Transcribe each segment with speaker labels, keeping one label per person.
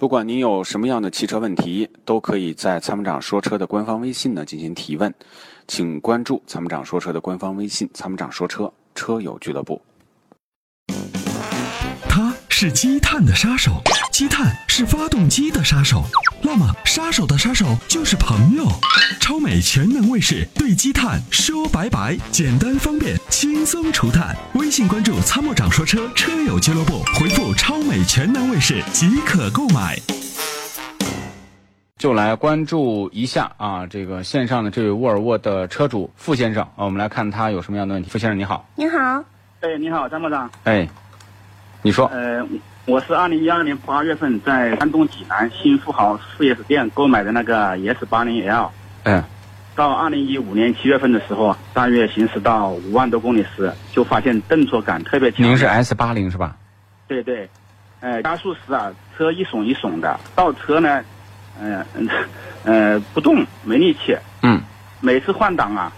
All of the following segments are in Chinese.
Speaker 1: 不管您有什么样的汽车问题，都可以在参谋长说车的官方微信呢进行提问，请关注参谋长说车的官方微信“参谋长说车车友俱乐部”。
Speaker 2: 它是积碳的杀手，积碳是发动机的杀手，那么杀手的杀手就是朋友。超美全能卫士对积碳说拜拜，简单方便，轻松除碳。微信关注参谋长说车车友俱乐部，回复“超美全能卫士”即可购买。
Speaker 1: 就来关注一下啊，这个线上的这位沃尔沃的车主傅先生啊，我们来看他有什么样的问题。傅先生你好，
Speaker 3: 你好，
Speaker 4: 哎，你好，参谋长。
Speaker 1: 哎，你说，
Speaker 4: 呃，我是二零一二年八月份在山东济南新富豪 4S 店购买的那个 ES 八零 L，
Speaker 1: 嗯，
Speaker 4: 到二零一五年七月份的时候，大约行驶到五万多公里时，就发现顿挫感特别强。
Speaker 1: 您是 S 八零是吧？
Speaker 4: 对对，呃，加速时啊，车一耸一耸的，倒车呢，嗯、嗯呃不动，没力气。
Speaker 1: 嗯
Speaker 4: 每次换挡啊，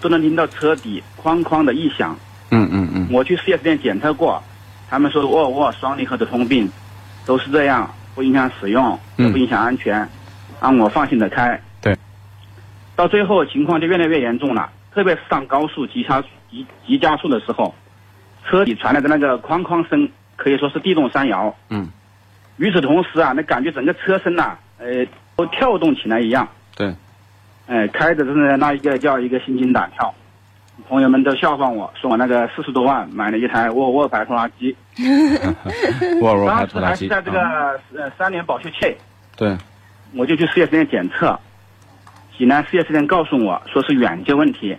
Speaker 4: 都能听到车底哐哐的异响。
Speaker 1: 嗯嗯嗯
Speaker 4: 我去 4S 店检测过，他们说沃尔沃双离合的通病，都是这样，不影响使用，
Speaker 1: 嗯
Speaker 4: 也不影响安全，让我放心的开。
Speaker 1: 对。
Speaker 4: 到最后情况就越来越严重了，特别是上高速急加急急加速的时候，车里传来的那个哐哐声，可以说是地动山摇。
Speaker 1: 嗯，
Speaker 4: 与此同时啊，那感觉整个车身呐、呃，都跳动起来一样。
Speaker 1: 对，
Speaker 4: 哎，开的真的那一个叫一个心惊胆跳，朋友们都笑话我说我那个四十多万买了一台沃尔沃牌拖拉机，
Speaker 1: 沃尔沃牌拖拉机，
Speaker 4: 时还是在这个
Speaker 1: 啊
Speaker 4: 呃三年保修期，
Speaker 1: 对，
Speaker 4: 我就去 4S 店检测，济南四 S 店告诉我说是软件问题，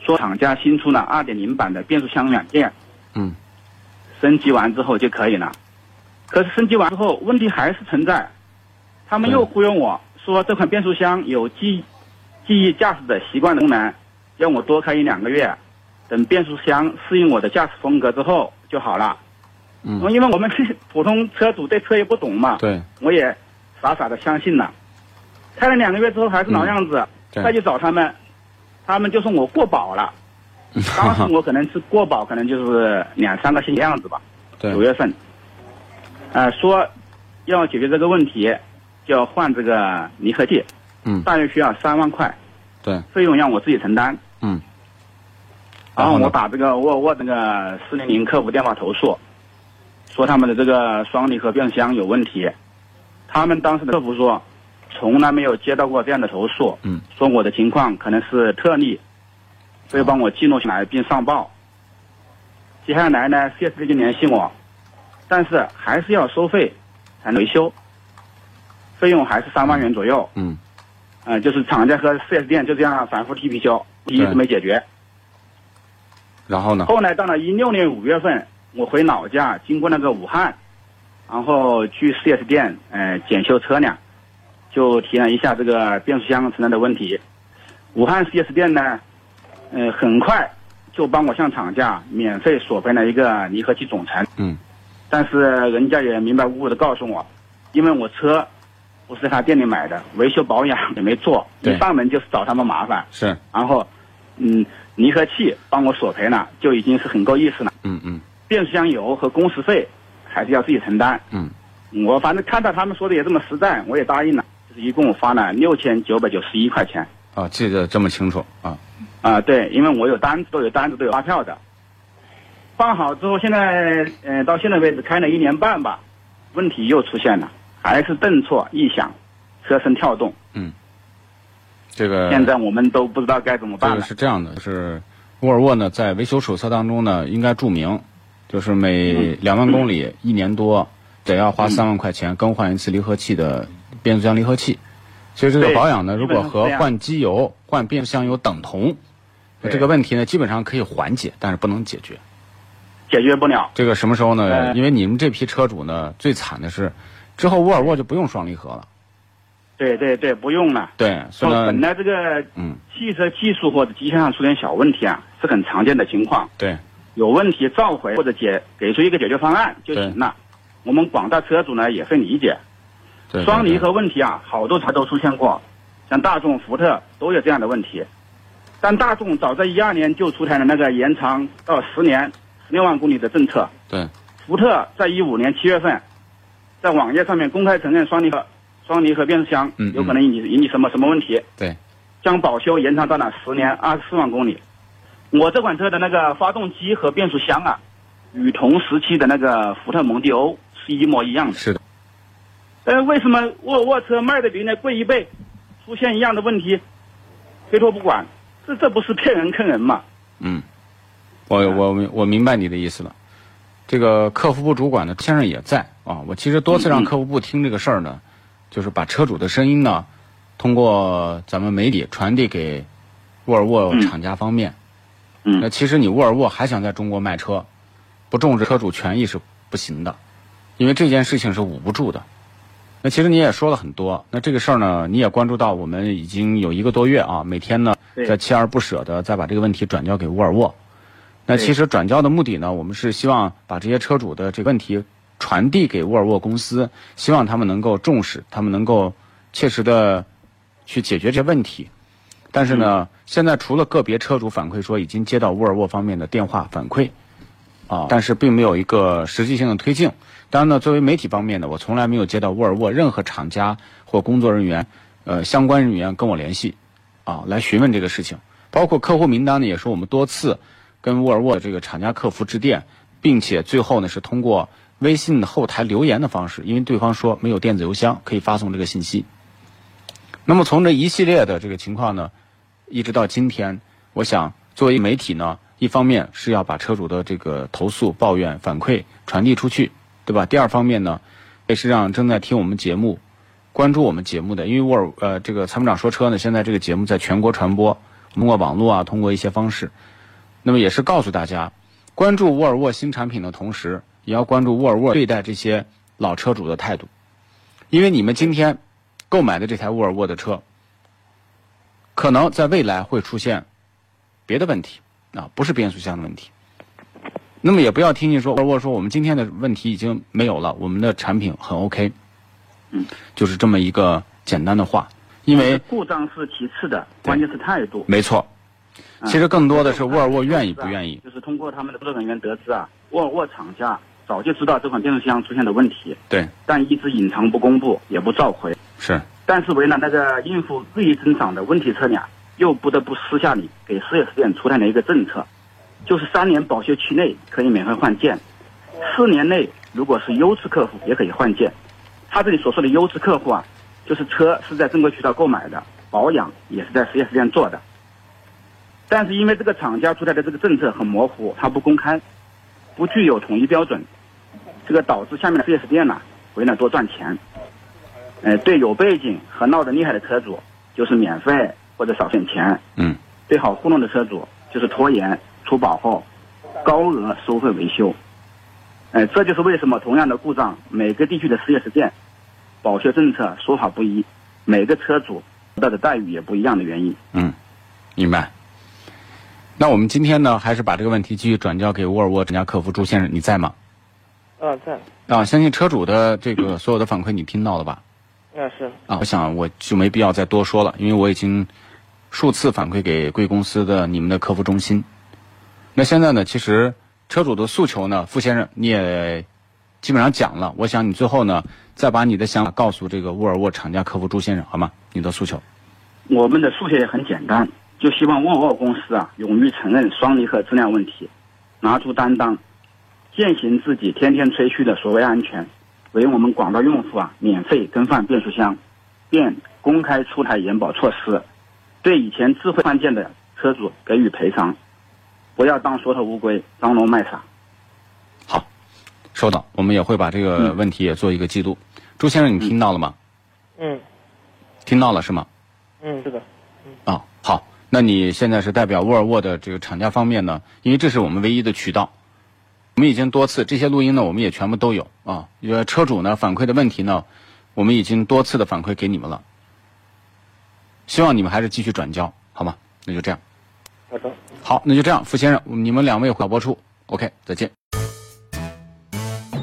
Speaker 4: 说厂家新出了2.0版的变速箱软件，
Speaker 1: 嗯
Speaker 4: 升级完之后就可以了。可是升级完之后问题还是存在，他们又忽悠我说这款变速箱有记记忆驾驶的习惯的功能，让我多开一两个月，等变速箱适应我的驾驶风格之后就好了。
Speaker 1: 嗯
Speaker 4: 因为我们是普通车主对车也不懂嘛，
Speaker 1: 对
Speaker 4: 我也傻傻的相信了。开了两个月之后还是老样子，
Speaker 1: 嗯
Speaker 4: 再去找他们，他们就说我过保了。当时我可能是过保，可能就是两三个星期样子吧，
Speaker 1: 对。
Speaker 4: 九月份，呃，说要解决这个问题，就要换这个离合器，
Speaker 1: 嗯。
Speaker 4: 大约需要三万块，
Speaker 1: 对，
Speaker 4: 费用让我自己承担。
Speaker 1: 嗯。
Speaker 4: 然后我打这个沃尔沃那个四零零客服电话投诉，说他们的这个双离合变速箱有问题。他们当时的客服说，从来没有接到过这样的投诉，
Speaker 1: 嗯
Speaker 4: 说我的情况可能是特例，所以帮我记录下来并上报。接下来呢，4S 店就联系我，但是还是要收费才能维修，费用还是三万元左右。
Speaker 1: 嗯
Speaker 4: 嗯、就是厂家和 4S 店就这样反复踢皮球，一直没解决。
Speaker 1: 然后呢？
Speaker 4: 后来到了一六年五月份，我回老家，经过那个武汉，然后去 4S 店呃检修车辆，就提了一下这个变速箱存在的问题。武汉 4S 店呢，呃很快就帮我向厂家免费索赔了一个离合器总成，
Speaker 1: 嗯。
Speaker 4: 但是人家也明白无误的告诉我，因为我车不是在他店里买的，维修保养也没做，一上门就是找他们麻烦，
Speaker 1: 是，
Speaker 4: 然后嗯离合器帮我索赔了，就已经是很够意思了。
Speaker 1: 嗯嗯。
Speaker 4: 变速箱油和工时费还是要自己承担。
Speaker 1: 嗯。
Speaker 4: 我反正看到他们说的也这么实在，我也答应了，就是一共花了六千九百九十一块钱。
Speaker 1: 啊，记得这么清楚啊，
Speaker 4: 啊、对，因为我有单子，都有单子，都有发票的。办好之后，现在呃到现在为止开了一年半吧，问题又出现了，还是顿挫异响，车身跳动。
Speaker 1: 嗯这个
Speaker 4: 现在我们都不知道该怎么
Speaker 1: 这个
Speaker 4: 办。
Speaker 1: 是这样的，就是沃尔沃呢，在维修手册当中呢，应该注明，就是每两万公里、一年多，得要花
Speaker 4: 嗯
Speaker 1: 三万块钱更换一次离合器的变速箱离合器。所以这个保养呢，如果和换机油、换变速箱油等同，那这个问题呢，基本上可以缓解，但是不能解决。
Speaker 4: 解决不了。
Speaker 1: 这个什么时候呢？
Speaker 4: 呃
Speaker 1: 因为你们这批车主呢，最惨的是，之后沃尔沃就不用双离合了。
Speaker 4: 对对对，不用了。
Speaker 1: 对，所以
Speaker 4: 本，来这个
Speaker 1: 嗯，
Speaker 4: 汽车技术或者机械上出点小问题啊，是很常见的情况。
Speaker 1: 对，
Speaker 4: 有问题召回或者解给出一个解决方案就行了。我们广大车主呢也会理解。
Speaker 1: 对，
Speaker 4: 双离合问题啊，好多车都出现过，像大众、福特都有这样的问题。但大众早在一二年就出台了那个延长到十年、十六万公里的政策。
Speaker 1: 对，
Speaker 4: 福特在一五年七月份，在网页上面公开承认双离合双离合变速箱有可能引起引起什么什么问题，
Speaker 1: 对，
Speaker 4: 将保修延长到了十年二十四万公里。我这款车的那个发动机和变速箱啊，与同时期的那个福特蒙迪欧是一模一样的。
Speaker 1: 是的，
Speaker 4: 呃，为什么沃尔沃车卖的比人家贵一倍，出现一样的问题，推脱不管？这这不是骗人坑人吗？
Speaker 1: 嗯，我我我明白你的意思了。这个客服部主管呢，先生也在啊。我其实多次让客服部听这个事儿呢，就是把车主的声音呢，通过咱们媒体传递给沃尔沃
Speaker 4: 嗯
Speaker 1: 厂家方面。
Speaker 4: 嗯
Speaker 1: 那其实你沃尔沃还想在中国卖车，不重视车主权益是不行的，因为这件事情是捂不住的。那其实你也说了很多，那这个事儿呢，你也关注到，我们已经有一个多月啊，每天呢在锲而不舍的再把这个问题转交给沃尔沃。那其实转交的目的呢，我们是希望把这些车主的这个问题传递给沃尔沃公司，希望他们能够重视，他们能够切实的去解决这些问题。但是呢，现在除了个别车主反馈说已经接到沃尔沃方面的电话反馈，啊，但是并没有一个实际性的推进。当然呢，作为媒体方面呢，我从来没有接到沃尔沃任何厂家或工作人员，呃，相关人员跟我联系，啊，来询问这个事情。包括客户名单呢，也是我们多次跟沃尔沃的这个厂家客服致电，并且最后呢是通过微信后台留言的方式，因为对方说没有电子邮箱可以发送这个信息。那么从这一系列的这个情况呢，一直到今天，我想作为媒体呢，一方面是要把车主的这个投诉、抱怨、反馈传递出去，对吧？第二方面呢，也是让正在听我们节目、关注我们节目的，因为沃尔呃这个参谋长说车呢，现在这个节目在全国传播，通过网络啊，通过一些方式，那么也是告诉大家，关注沃尔沃新产品的同时，也要关注沃尔沃对待这些老车主的态度，因为你们今天购买的这台沃尔沃的车，可能在未来会出现别的问题啊，不是变速箱的问题。那么也不要听信说沃尔沃说我们今天的问题已经没有了，我们的产品很 OK，
Speaker 4: 嗯，
Speaker 1: 就是这么一个简单的话，因为
Speaker 4: 故障是其次的，关键是态度。
Speaker 1: 没错，
Speaker 4: 啊
Speaker 1: 其实更多的是沃尔沃愿意不愿意。
Speaker 4: 就是通过他们的工作人员得知啊，沃尔沃厂家早就知道这款变速箱出现的问题，
Speaker 1: 对，
Speaker 4: 但一直隐藏不公布，也不召回。
Speaker 1: 是，
Speaker 4: 但是为了那个应付日益增长的问题车辆，又不得不私下里给四 S 店出台了一个政策，就是三年保修期内可以免费换件，四年内如果是优质客户也可以换件。他这里所说的优质客户啊，就是车是在正规渠道购买的，保养也是在 4S 店做的。但是因为这个厂家出台的这个政策很模糊，它不公开，不具有统一标准，这个导致下面的四 S 店呢、为了多赚钱，呃，对有背景和闹得厉害的车主就是免费或者少点钱，
Speaker 1: 嗯，
Speaker 4: 对好糊弄的车主就是拖延出保后，高额收费维修。呃，这就是为什么同样的故障，每个地区的 4S 店保修政策说法不一，每个车主得到的待遇也不一样的原因。
Speaker 1: 嗯，明白。那我们今天呢，还是把这个问题继续转交给沃尔沃厂家客服朱先生，你在吗？
Speaker 3: 啊，在，
Speaker 1: 啊，相信车主的这个所有的反馈你听到了吧？
Speaker 3: 啊是，
Speaker 1: 啊，我想我就没必要再多说了，因为我已经数次反馈给贵公司的你们的客服中心。那现在呢，其实车主的诉求呢，傅先生你也基本上讲了，我想你最后呢，再把你的想法告诉这个沃尔沃厂家客服朱先生，好吗？你的诉求。
Speaker 4: 我们的诉求也很简单，就希望沃尔沃公司啊，勇于承认双离合质量问题，拿出担当，践行自己天天吹嘘的所谓安全，为我们广大用户啊免费更换变速箱，并公开出台延保措施，对以前智慧换件的车主给予赔偿，不要当缩头乌龟，张龙卖傻。
Speaker 1: 好，收到，我们也会把这个问题也做一个记录。朱先生，你听到了吗？
Speaker 3: 嗯
Speaker 1: 听到了是吗？
Speaker 3: 嗯是的，
Speaker 1: 啊，好，那你现在是代表沃尔沃的这个厂家方面呢？因为这是我们唯一的渠道，我们已经多次这些录音呢，我们也全部都有啊。因为车主呢反馈的问题呢，我们已经多次的反馈给你们了，希望你们还是继续转交，好吗？那就这样，
Speaker 3: 好的。
Speaker 1: 好，那就这样，傅先生，你们两位导播出，OK，再见。